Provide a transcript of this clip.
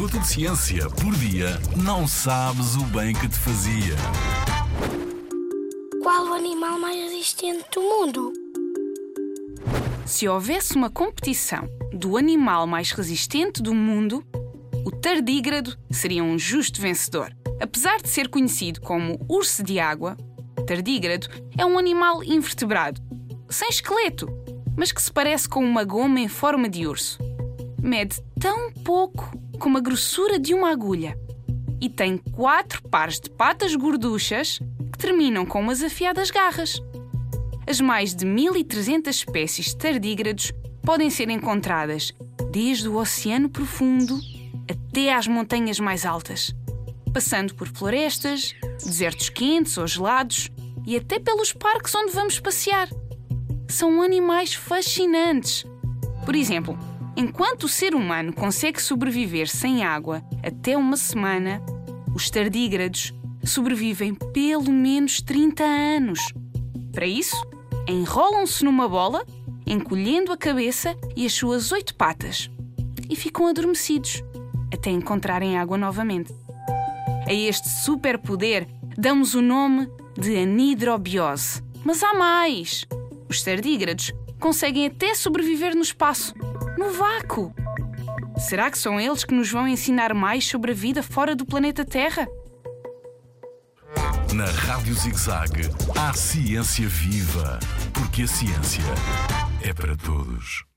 minuto de ciência por dia, não sabes o bem que te fazia. Qual o animal mais resistente do mundo? Se houvesse uma competição do animal mais resistente do mundo, o tardígrado seria um justo vencedor. Apesar de ser conhecido como urso de água, tardígrado é um animal invertebrado, sem esqueleto, mas que se parece com uma goma em forma de urso. Mede tão pouco como a grossura de uma agulha e tem quatro pares de patas gorduchas que terminam com umas afiadas garras. As mais de 1300 espécies de tardígrados podem ser encontradas desde o oceano profundo até às montanhas mais altas, passando por florestas, desertos quentes ou gelados e até pelos parques onde vamos passear. São animais fascinantes. Por exemplo, enquanto o ser humano consegue sobreviver sem água até uma semana, os tardígrados sobrevivem pelo menos 30 anos. Para isso, enrolam-se numa bola, encolhendo a cabeça e as suas oito patas, e ficam adormecidos até encontrarem água novamente. A este superpoder damos o nome de anidrobiose. Mas há mais! Os tardígrados conseguem até sobreviver no espaço, no vácuo. Será que são eles que nos vão ensinar mais sobre a vida fora do planeta Terra? Na Rádio ZigZag, há ciência viva, porque a ciência é para todos.